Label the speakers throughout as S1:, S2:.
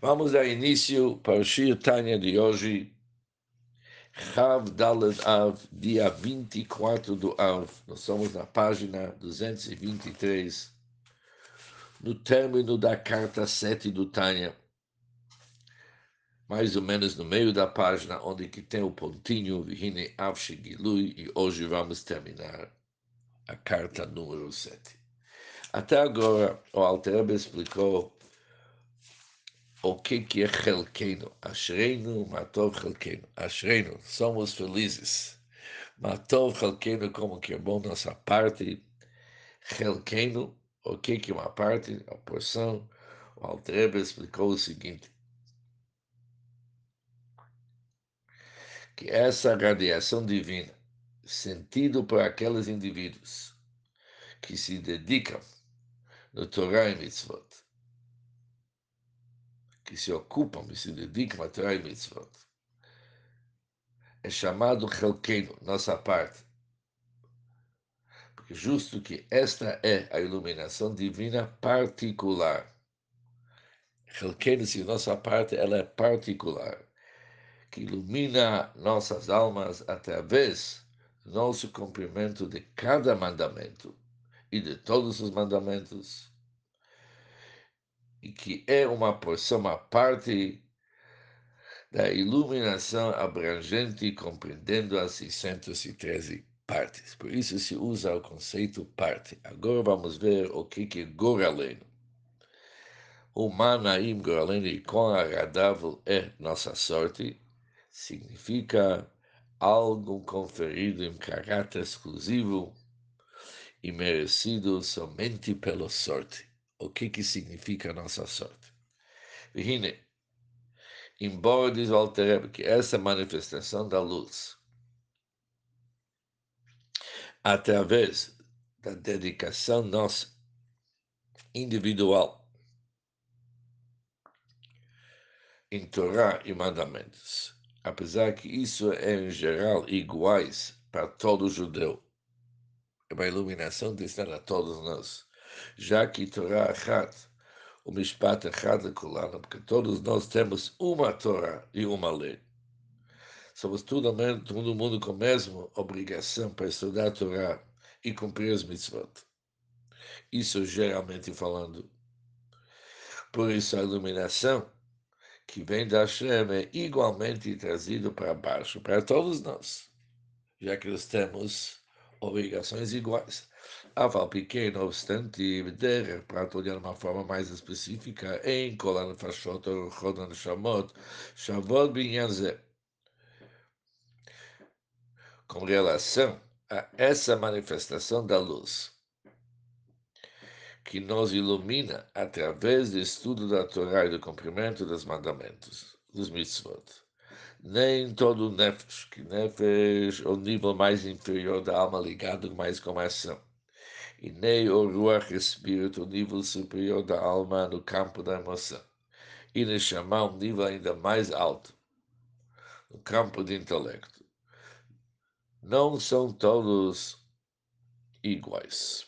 S1: Vamos dar início para o Shir Tanya de hoje, Chav Dalet Av, dia 24 do Av. Nós somos na página 223, no término da carta 7 do Tanya, mais ou menos no meio da página, onde que tem o pontinho, Vihine Av Shigilui, e hoje vamos terminar a carta número 7. Até agora, o Alter explicou o que, que é Chelkeino. Ashreinu, Matov Chelkeino. Ashreinu, somos felizes. Matov Chelkeino, como que é bom nossa parte. Chelkeino, o que, que é uma parte, a porção. O Altrebe explicou o seguinte. Que essa radiação divina, sentido por aqueles indivíduos que se dedicam no Torah e Mitzvot, que se ocupam e se dedicam a Torah e Mitzvot. É chamado Chelkeino, nossa parte. Porque justo que esta é a iluminação divina particular. Chelkeino, se nossa parte, ela é particular, que ilumina nossas almas através do nosso cumprimento de cada mandamento e de todos os mandamentos que é uma porção, uma parte da iluminação abrangente, compreendendo as 613 partes. Por isso se usa o conceito parte. Agora vamos ver o que é Goraleno. O Manaim Goraleno, e com agradável é nossa sorte, significa algo conferido em caráter exclusivo e merecido somente pela sorte o que, que significa a nossa sorte. Vihine, embora diz o Alter que essa manifestação da luz, através da dedicação nossa individual em Torá e mandamentos, apesar que isso é em geral iguais para todo judeu, é uma iluminação destinada a todos nós já que Torá Achat, o Mishpat Achat Kulana, porque todos nós temos uma Torá e uma lei. Somos todo, todo mundo com a mesma obrigação para estudar a Torá e cumprir as mitzvot. Isso geralmente falando. Por isso a iluminação que vem da Hashem é igualmente trazida para baixo, para todos nós, já que nós temos obrigações iguais. Aval pequeno, obstante, der, para olhar de uma forma mais específica, em Kolan Fashot, Rodan Shamot, Shavot Binyanze. Com relação a essa manifestação da luz, que nos ilumina através do estudo da Torá e do cumprimento dos mandamentos, dos mitzvot. Nem todo nefesh, que nefesh é o nível mais inferior da alma ligado mais com a ação e nem o Ruach Espírito, o nível superior da alma no campo da emoção. E nos chamar um nível ainda mais alto, no campo do intelecto. Não são todos iguais.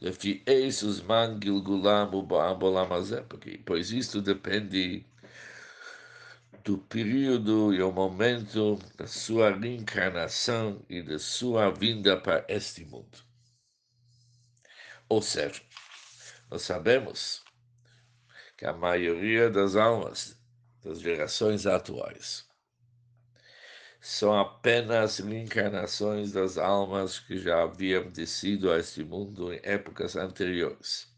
S1: Lefi eis os mangil gulam o ba'am porque pois isto depende do período e o momento da sua reencarnação e da sua vinda para este mundo. Ou seja, nós sabemos que a maioria das almas das gerações atuais são apenas reencarnações das almas que já haviam descido a este mundo em épocas anteriores.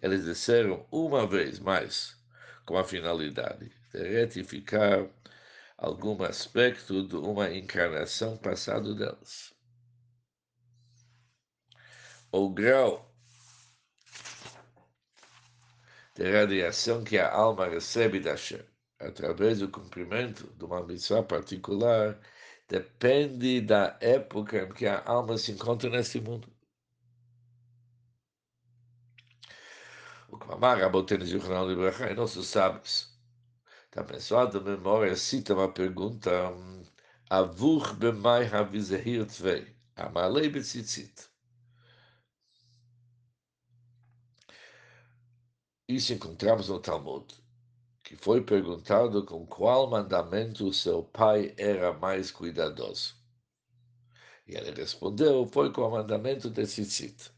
S1: Eles desceram uma vez mais com a finalidade de retificar algum aspecto de uma encarnação passada delas. O grau de radiação que a alma recebe da Shem, através do cumprimento de uma missão particular, depende da época em que a alma se encontra neste mundo. O que Mamar Rabotene Jornal de Bracha e nossos sábios da abençoada memória cita uma pergunta hum, Avur b'mai havizehir tvei amalei b'tzitzit. Isso encontramos no Talmud que foi perguntado com qual mandamento seu pai era mais cuidadoso. E ele respondeu, foi com o mandamento de Tzitzit.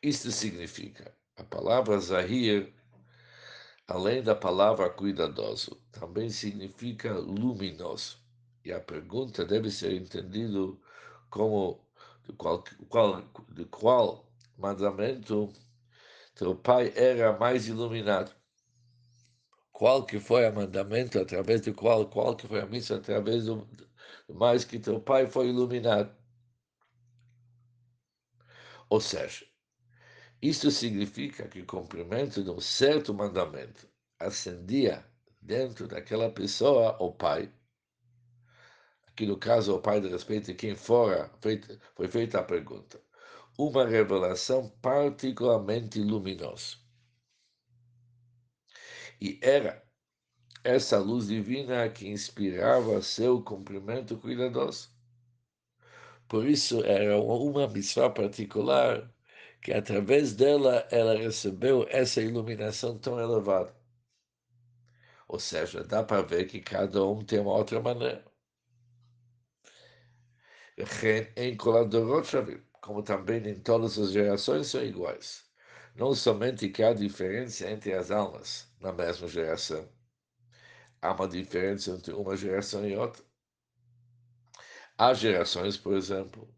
S1: Isto significa, a palavra Zahir, além da palavra cuidadoso, também significa luminoso. E a pergunta deve ser entendida como de qual, qual, de qual mandamento teu pai era mais iluminado qual que foi o mandamento através do qual, qual que foi a missa através do, mais que teu pai foi iluminado. Ou seja, isto significa que o cumprimento de um certo mandamento acendia dentro daquela pessoa o pai. Aqui no caso, o pai de respeito quem fora, foi feita a pergunta. Uma revelação particularmente luminosa. E era essa luz divina que inspirava seu cumprimento cuidadoso. Por isso era uma missão particular que através dela ela recebeu essa iluminação tão elevada. Ou seja, dá para ver que cada um tem uma outra maneira. Em Coladorot como também em todas as gerações são iguais não somente que há diferença entre as almas na mesma geração, há uma diferença entre uma geração e outra. Há gerações, por exemplo,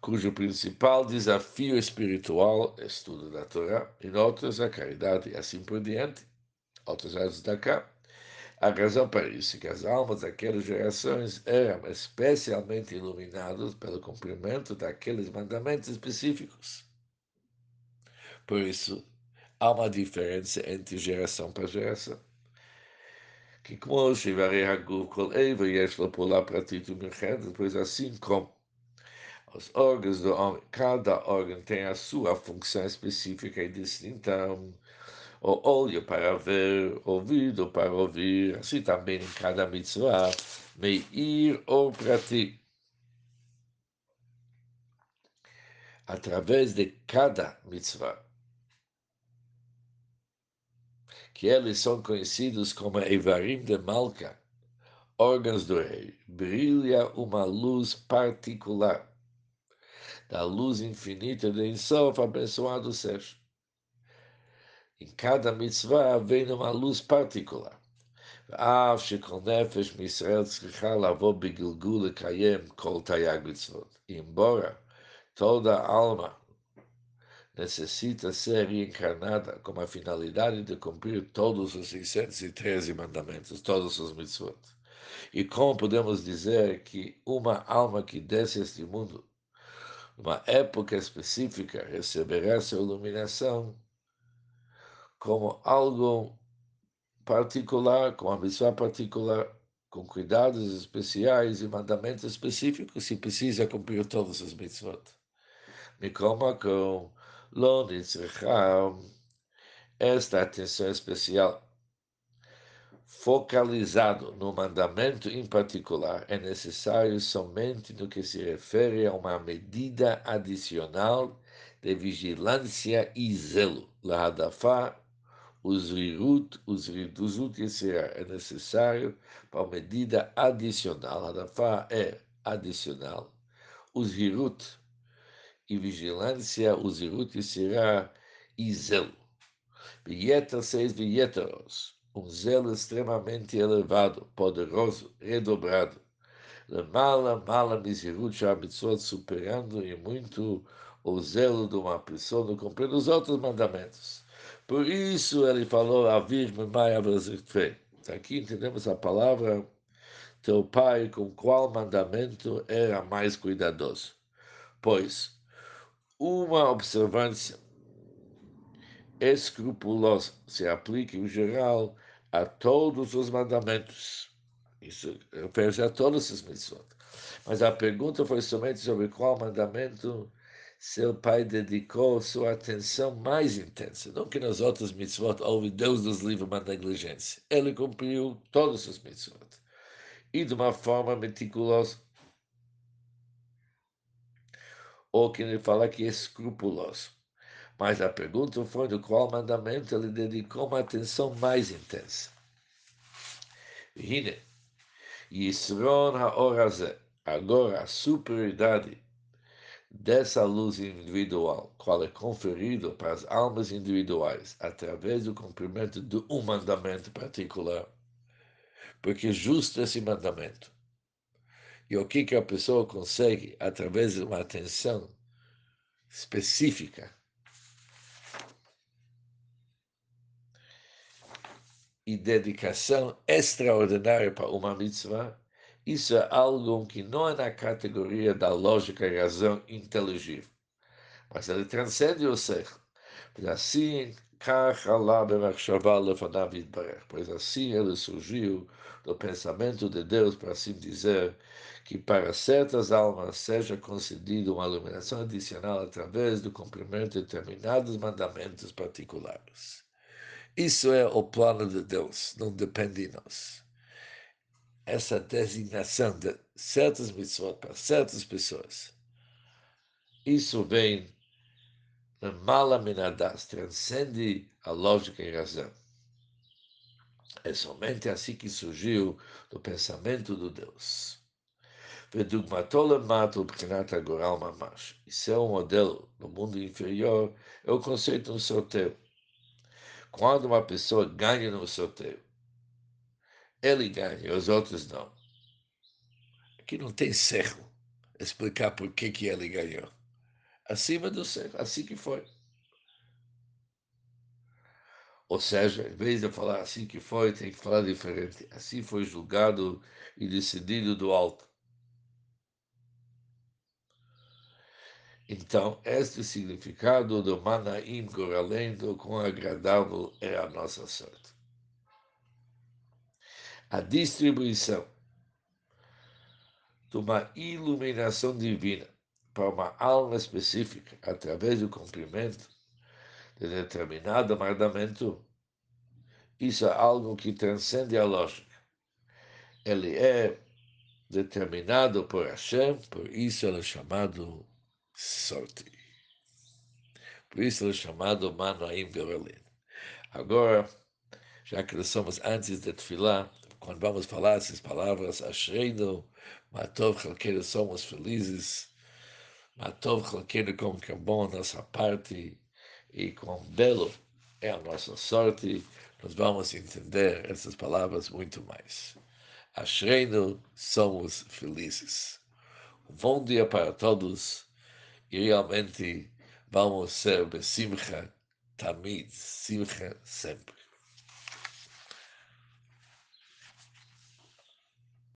S1: cujo principal desafio espiritual é o estudo da Torá, e outras a caridade e assim por diante, outras da cá. A razão para isso é que as almas daquelas gerações eram especialmente iluminadas pelo cumprimento daqueles mandamentos específicos. Por isso, há uma diferença entre geração para geração. Que como Shivari Haguf Kol Eiva Yesh Lopulá Pratito Mirched, pois assim como os órgãos do homem, cada órgão tem a sua função específica e distinta, então, o olho para ver, ouvido para ouvir, assim também em cada mitzvah, meir ou prati. Através de cada mitzvah que eles são conhecidos como Evarim de Malka, órgãos do rei, brilha uma luz particular, da luz infinita de Ensof, abençoado seja. Em cada mitzvah vem uma luz particular. ואף שכל נפש מישראל צריכה לבוא בגלגול לקיים כל תייג מצוות. Embora toda alma necessita ser reencarnada com a finalidade de cumprir todos os 613 mandamentos, todos os mitzvot. E como podemos dizer que uma alma que desce este mundo, numa época específica, receberá sua iluminação como algo particular, com a missão particular, com cuidados especiais e mandamentos específicos, se precisa cumprir todas as mitzvot. Mikoma com Lonis esta atenção especial focalizado no mandamento em particular é necessário somente no que se refere a uma medida adicional de vigilância e zelo, lahadafá os rirut, os riduzut é necessário para uma medida adicional. Hadafá é adicional. Os hirut e vigilância, o zirut será e zelo. Vieter seis vieteros, um zelo extremamente elevado, poderoso, redobrado. Mala, mala, misirut, mitzvot, superando e muito o zelo de uma pessoa no cumprir os outros mandamentos. Por isso ele falou a Virgem Maia Brasil Aqui entendemos a palavra teu pai com qual mandamento era mais cuidadoso. Pois uma observância escrupulosa se aplica em geral a todos os mandamentos. Isso refere a todos os mitzvot. Mas a pergunta foi somente sobre qual mandamento seu pai dedicou sua atenção mais intensa. Não que nas outras mitzvot houve Deus dos livros uma negligência. Ele cumpriu todos os mitzvot. E de uma forma meticulosa ou que ele fala que é escrupuloso. Mas a pergunta foi do qual mandamento ele dedicou uma atenção mais intensa. Hine, Yisron HaOrazé, agora a superioridade dessa luz individual, qual é conferido para as almas individuais através do cumprimento de um mandamento particular, porque justo esse mandamento. E o que, que a pessoa consegue através de uma atenção específica e dedicação extraordinária para uma mitzvah, isso é algo que não é na categoria da lógica e razão inteligível, mas ele transcende o ser. Pois assim, pois assim ele surgiu do pensamento de Deus, para assim dizer, que para certas almas seja concedida uma iluminação adicional através do cumprimento de determinados mandamentos particulares. Isso é o plano de Deus, não depende de nós. Essa designação de certas mitzvot para certas pessoas, isso vem na mala minadas, transcende a lógica e a razão. É somente assim que surgiu do pensamento do Deus. Isso é um modelo no mundo inferior, é o conceito do sorteio. Quando uma pessoa ganha no sorteio, ele ganha, os outros não. Aqui não tem cerro explicar por que, que ele ganhou. Acima do cerro, assim que foi. Ou seja, em vez de falar assim que foi, tem que falar diferente. Assim foi julgado e decidido do alto. Então, este significado do Manaim Goralendo com agradável é a nossa sorte. A distribuição de uma iluminação divina para uma alma específica através do cumprimento de determinado mandamento, isso é algo que transcende a lógica. Ele é determinado por Hashem, por isso ele é chamado sorte. Por isso ele é chamado Manoaim Berlin. Agora, já que nós somos antes de Tfilah, quando vamos falar essas palavras, Ashreino, Matov Chalkeiro, somos felizes, Matov Chalkeiro, como que é bom a nossa parte, e quão belo é a nossa sorte, nós vamos entender essas palavras muito mais. Ashreino, somos felizes. Um bom dia para todos e realmente vamos ser besimcha tamid, simcha sempre.